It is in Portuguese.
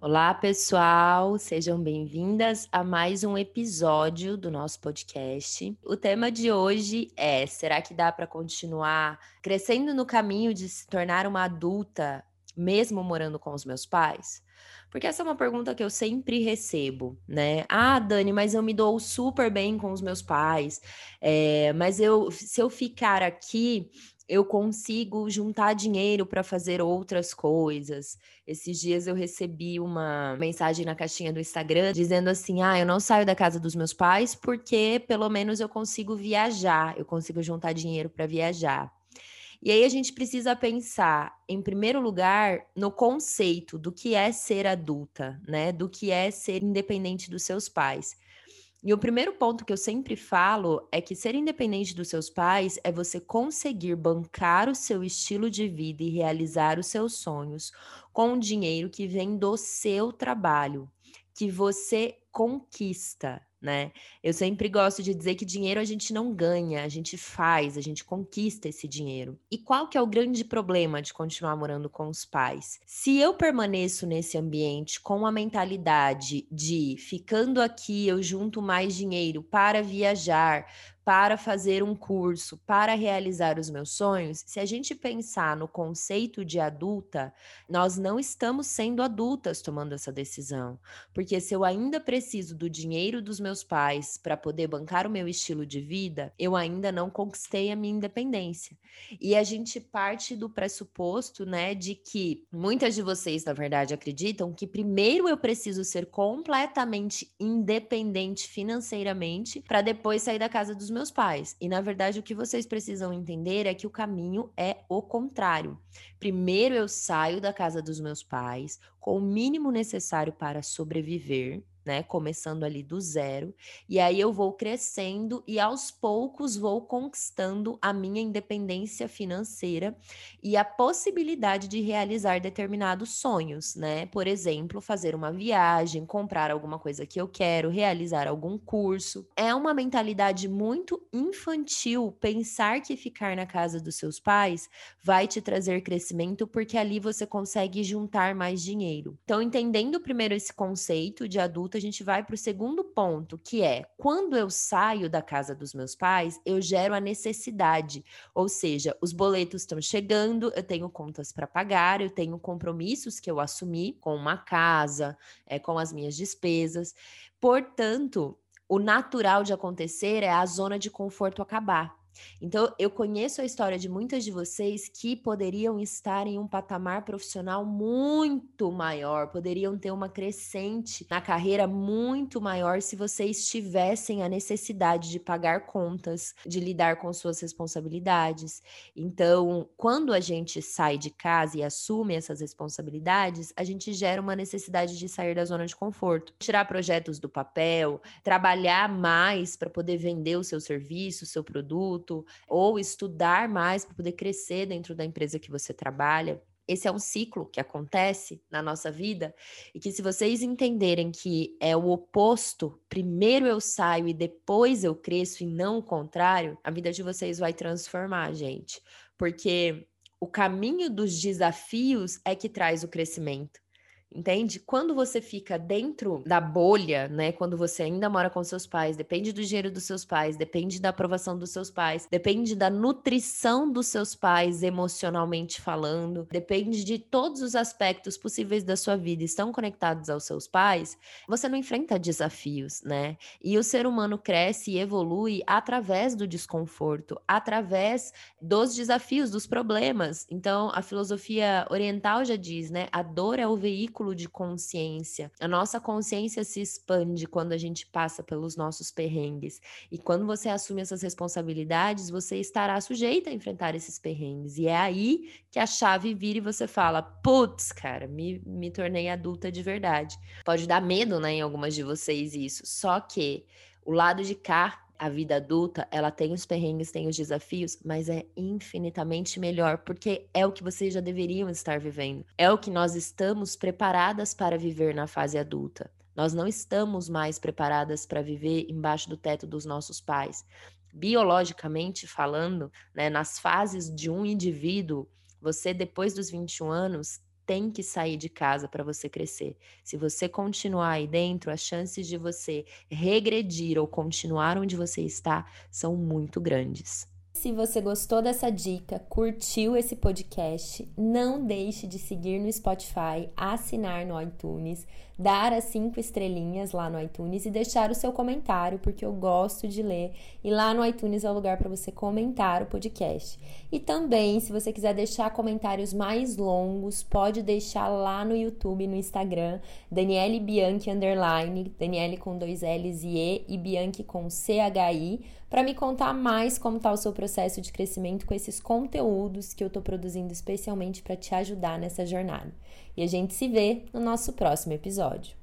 Olá, pessoal, sejam bem-vindas a mais um episódio do nosso podcast. O tema de hoje é: será que dá para continuar crescendo no caminho de se tornar uma adulta, mesmo morando com os meus pais? Porque essa é uma pergunta que eu sempre recebo, né? Ah, Dani, mas eu me dou super bem com os meus pais, é, mas eu, se eu ficar aqui, eu consigo juntar dinheiro para fazer outras coisas. Esses dias eu recebi uma mensagem na caixinha do Instagram dizendo assim: "Ah, eu não saio da casa dos meus pais porque pelo menos eu consigo viajar, eu consigo juntar dinheiro para viajar". E aí a gente precisa pensar, em primeiro lugar, no conceito do que é ser adulta, né? Do que é ser independente dos seus pais. E o primeiro ponto que eu sempre falo é que ser independente dos seus pais é você conseguir bancar o seu estilo de vida e realizar os seus sonhos com o dinheiro que vem do seu trabalho, que você conquista, né? Eu sempre gosto de dizer que dinheiro a gente não ganha, a gente faz, a gente conquista esse dinheiro. E qual que é o grande problema de continuar morando com os pais? Se eu permaneço nesse ambiente com a mentalidade de ficando aqui eu junto mais dinheiro para viajar, para fazer um curso, para realizar os meus sonhos, se a gente pensar no conceito de adulta, nós não estamos sendo adultas tomando essa decisão. Porque se eu ainda preciso do dinheiro dos meus pais para poder bancar o meu estilo de vida, eu ainda não conquistei a minha independência. E a gente parte do pressuposto, né, de que muitas de vocês, na verdade, acreditam que primeiro eu preciso ser completamente independente financeiramente para depois sair da casa dos meus meus pais. E na verdade, o que vocês precisam entender é que o caminho é o contrário. Primeiro eu saio da casa dos meus pais com o mínimo necessário para sobreviver né? Começando ali do zero. E aí eu vou crescendo e aos poucos vou conquistando a minha independência financeira e a possibilidade de realizar determinados sonhos, né? Por exemplo, fazer uma viagem, comprar alguma coisa que eu quero, realizar algum curso. É uma mentalidade muito infantil pensar que ficar na casa dos seus pais vai te trazer crescimento porque ali você consegue juntar mais dinheiro. Então, entendendo primeiro esse conceito de adulta a gente vai para o segundo ponto, que é quando eu saio da casa dos meus pais, eu gero a necessidade, ou seja, os boletos estão chegando, eu tenho contas para pagar, eu tenho compromissos que eu assumi com uma casa, é, com as minhas despesas. Portanto, o natural de acontecer é a zona de conforto acabar. Então, eu conheço a história de muitas de vocês que poderiam estar em um patamar profissional muito maior, poderiam ter uma crescente na carreira muito maior se vocês tivessem a necessidade de pagar contas, de lidar com suas responsabilidades. Então, quando a gente sai de casa e assume essas responsabilidades, a gente gera uma necessidade de sair da zona de conforto, tirar projetos do papel, trabalhar mais para poder vender o seu serviço, o seu produto ou estudar mais para poder crescer dentro da empresa que você trabalha. Esse é um ciclo que acontece na nossa vida e que, se vocês entenderem que é o oposto, primeiro eu saio e depois eu cresço e não o contrário, a vida de vocês vai transformar, gente. Porque o caminho dos desafios é que traz o crescimento. Entende? Quando você fica dentro da bolha, né? Quando você ainda mora com seus pais, depende do dinheiro dos seus pais, depende da aprovação dos seus pais, depende da nutrição dos seus pais emocionalmente falando, depende de todos os aspectos possíveis da sua vida estão conectados aos seus pais, você não enfrenta desafios, né? E o ser humano cresce e evolui através do desconforto, através dos desafios, dos problemas. Então, a filosofia oriental já diz, né? A dor é o veículo veículo de consciência. A nossa consciência se expande quando a gente passa pelos nossos perrengues. E quando você assume essas responsabilidades, você estará sujeita a enfrentar esses perrengues. E é aí que a chave vira e você fala: putz, cara, me, me tornei adulta de verdade. Pode dar medo, né, em algumas de vocês isso. Só que o lado de cá a vida adulta, ela tem os perrengues, tem os desafios, mas é infinitamente melhor, porque é o que vocês já deveriam estar vivendo. É o que nós estamos preparadas para viver na fase adulta. Nós não estamos mais preparadas para viver embaixo do teto dos nossos pais. Biologicamente falando, né, nas fases de um indivíduo, você depois dos 21 anos tem que sair de casa para você crescer. Se você continuar aí dentro, as chances de você regredir ou continuar onde você está são muito grandes. Se você gostou dessa dica, curtiu esse podcast, não deixe de seguir no Spotify, assinar no iTunes, dar as cinco estrelinhas lá no iTunes e deixar o seu comentário, porque eu gosto de ler. E lá no iTunes é o lugar para você comentar o podcast. E também, se você quiser deixar comentários mais longos, pode deixar lá no YouTube, no Instagram, Daniele Bianchi underline, Daniele com dois L's e E e Bianchi com C-H-I para me contar mais como está o seu processo de crescimento com esses conteúdos que eu estou produzindo especialmente para te ajudar nessa jornada. E a gente se vê no nosso próximo episódio.